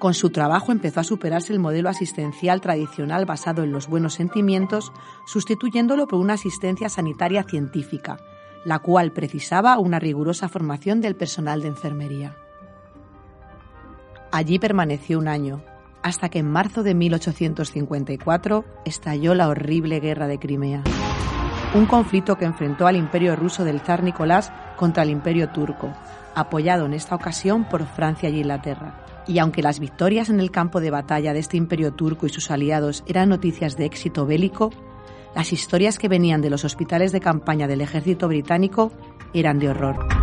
Con su trabajo empezó a superarse el modelo asistencial tradicional basado en los buenos sentimientos, sustituyéndolo por una asistencia sanitaria científica, la cual precisaba una rigurosa formación del personal de enfermería. Allí permaneció un año, hasta que en marzo de 1854 estalló la horrible Guerra de Crimea. Un conflicto que enfrentó al imperio ruso del zar Nicolás contra el imperio turco, apoyado en esta ocasión por Francia y Inglaterra. Y aunque las victorias en el campo de batalla de este imperio turco y sus aliados eran noticias de éxito bélico, las historias que venían de los hospitales de campaña del ejército británico eran de horror.